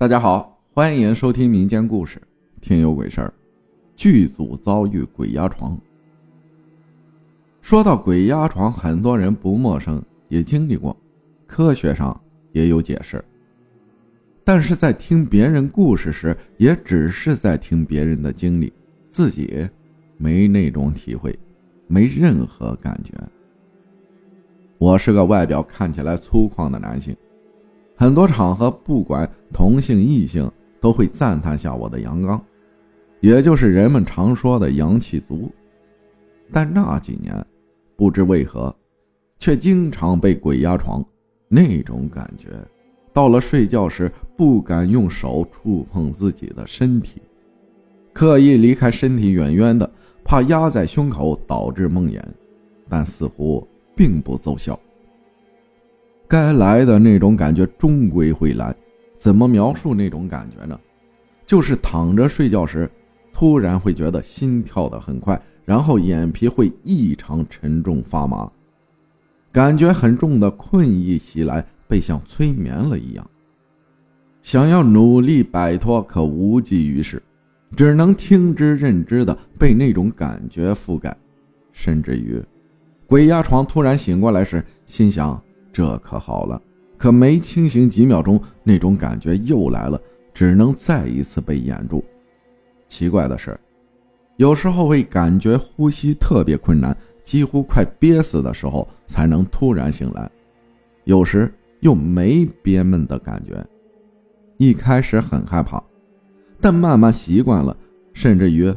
大家好，欢迎收听民间故事《听有鬼事儿》。剧组遭遇鬼压床。说到鬼压床，很多人不陌生，也经历过，科学上也有解释。但是在听别人故事时，也只是在听别人的经历，自己没那种体会，没任何感觉。我是个外表看起来粗犷的男性。很多场合，不管同性异性，都会赞叹下我的阳刚，也就是人们常说的阳气足。但那几年，不知为何，却经常被鬼压床。那种感觉，到了睡觉时不敢用手触碰自己的身体，刻意离开身体远远的，怕压在胸口导致梦魇，但似乎并不奏效。该来的那种感觉终归会来，怎么描述那种感觉呢？就是躺着睡觉时，突然会觉得心跳的很快，然后眼皮会异常沉重发麻，感觉很重的困意袭来，被像催眠了一样。想要努力摆脱，可无济于事，只能听之任之的被那种感觉覆盖，甚至于，鬼压床突然醒过来时，心想。这可好了，可没清醒几秒钟，那种感觉又来了，只能再一次被掩住。奇怪的是，有时候会感觉呼吸特别困难，几乎快憋死的时候才能突然醒来；有时又没憋闷的感觉。一开始很害怕，但慢慢习惯了，甚至于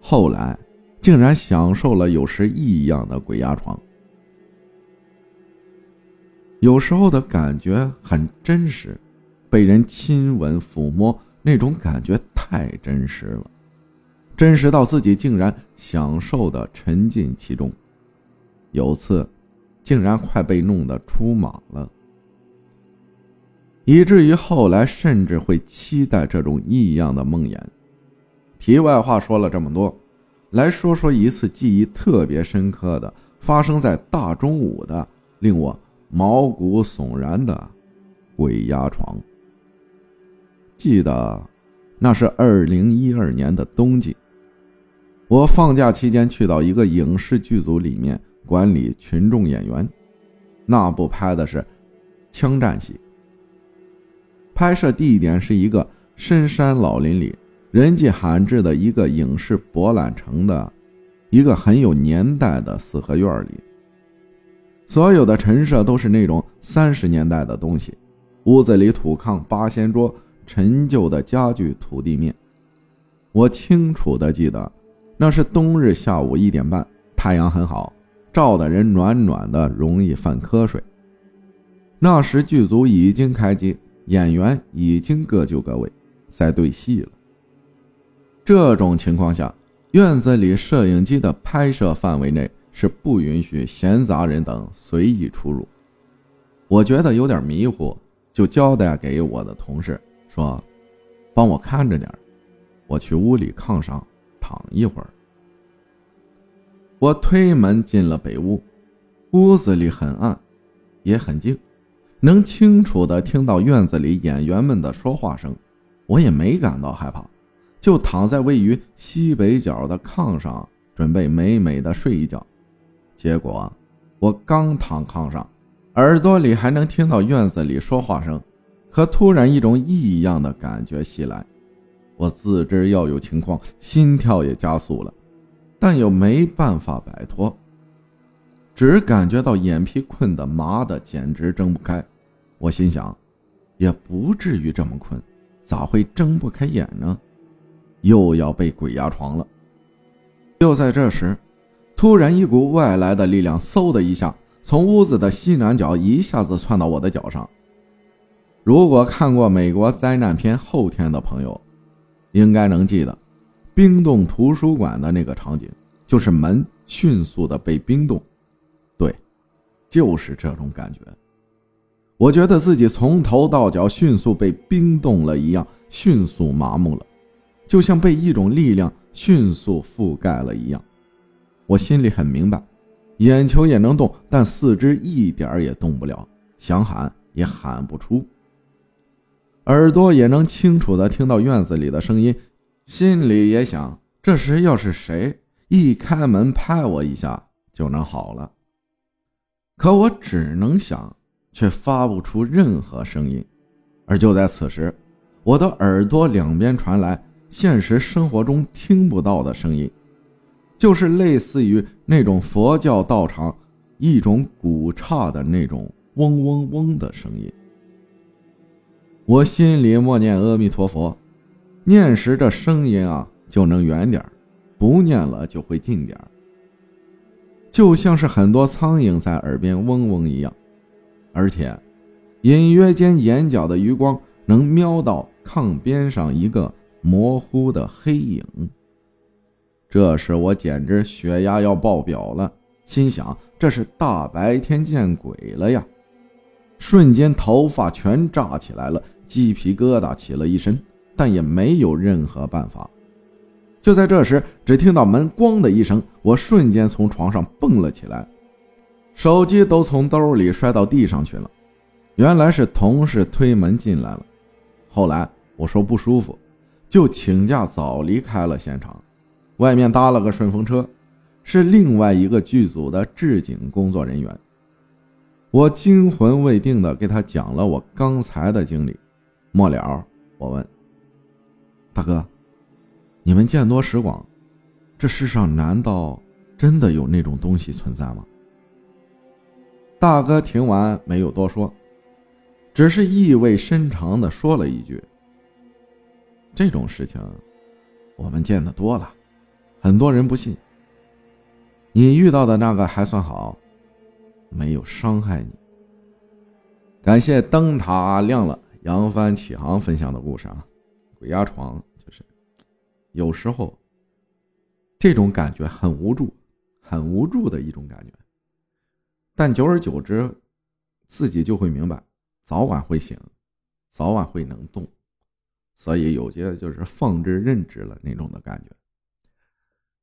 后来竟然享受了有时异样的鬼压床。有时候的感觉很真实，被人亲吻、抚摸，那种感觉太真实了，真实到自己竟然享受的沉浸其中。有次，竟然快被弄得出马了，以至于后来甚至会期待这种异样的梦魇。题外话说了这么多，来说说一次记忆特别深刻的，发生在大中午的，令我。毛骨悚然的鬼压床。记得那是二零一二年的冬季，我放假期间去到一个影视剧组里面管理群众演员。那部拍的是枪战戏，拍摄地点是一个深山老林里人迹罕至的一个影视博览城的一个很有年代的四合院里。所有的陈设都是那种三十年代的东西，屋子里土炕、八仙桌、陈旧的家具、土地面。我清楚的记得，那是冬日下午一点半，太阳很好，照的人暖暖的，容易犯瞌睡。那时剧组已经开机，演员已经各就各位，在对戏了。这种情况下，院子里摄影机的拍摄范围内。是不允许闲杂人等随意出入。我觉得有点迷糊，就交代给我的同事说：“帮我看着点我去屋里炕上躺一会儿。”我推门进了北屋，屋子里很暗，也很静，能清楚的听到院子里演员们的说话声。我也没感到害怕，就躺在位于西北角的炕上，准备美美的睡一觉。结果，我刚躺炕上，耳朵里还能听到院子里说话声，可突然一种异样的感觉袭来，我自知要有情况，心跳也加速了，但又没办法摆脱，只感觉到眼皮困得麻的简直睁不开。我心想，也不至于这么困，咋会睁不开眼呢？又要被鬼压床了。就在这时。突然，一股外来的力量嗖的一下从屋子的西南角一下子窜到我的脚上。如果看过美国灾难片《后天》的朋友，应该能记得冰冻图书馆的那个场景，就是门迅速的被冰冻。对，就是这种感觉。我觉得自己从头到脚迅速被冰冻了一样，迅速麻木了，就像被一种力量迅速覆盖了一样。我心里很明白，眼球也能动，但四肢一点儿也动不了，想喊也喊不出。耳朵也能清楚的听到院子里的声音，心里也想：这时要是谁一开门拍我一下就能好了。可我只能想，却发不出任何声音。而就在此时，我的耳朵两边传来现实生活中听不到的声音，就是类似于那种佛教道场一种古刹的那种嗡嗡嗡的声音。我心里默念阿弥陀佛，念时这声音啊就能远点不念了就会近点就像是很多苍蝇在耳边嗡嗡一样，而且隐约间眼角的余光能瞄到炕边上一个模糊的黑影。这时我简直血压要爆表了，心想这是大白天见鬼了呀！瞬间头发全炸起来了。鸡皮疙瘩起了一身，但也没有任何办法。就在这时，只听到门“咣”的一声，我瞬间从床上蹦了起来，手机都从兜里摔到地上去了。原来是同事推门进来了。后来我说不舒服，就请假早离开了现场。外面搭了个顺风车，是另外一个剧组的置景工作人员。我惊魂未定的给他讲了我刚才的经历。末了，我问大哥：“你们见多识广，这世上难道真的有那种东西存在吗？”大哥听完没有多说，只是意味深长的说了一句：“这种事情我们见得多了，很多人不信。你遇到的那个还算好，没有伤害你。”感谢灯塔亮了。扬帆起航分享的故事啊，鬼压床就是有时候这种感觉很无助，很无助的一种感觉。但久而久之，自己就会明白，早晚会醒，早晚会能动，所以有些就是放之任之了那种的感觉。